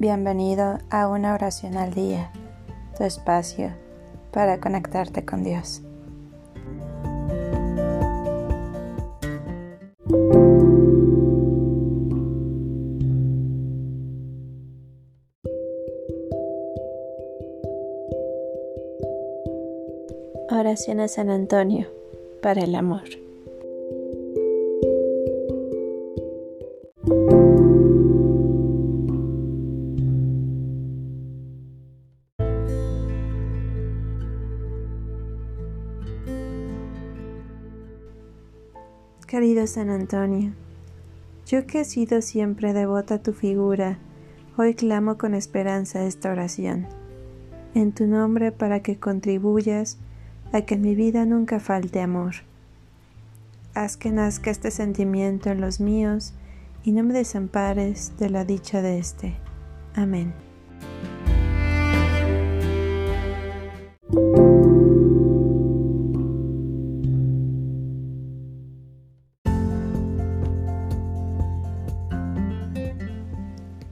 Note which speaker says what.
Speaker 1: Bienvenido a una oración al día, tu espacio para conectarte con Dios. Oración a San Antonio para el amor. Querido San Antonio, yo que he sido siempre devota a tu figura, hoy clamo con esperanza esta oración, en tu nombre para que contribuyas a que en mi vida nunca falte amor. Haz que nazca este sentimiento en los míos y no me desampares de la dicha de éste. Amén.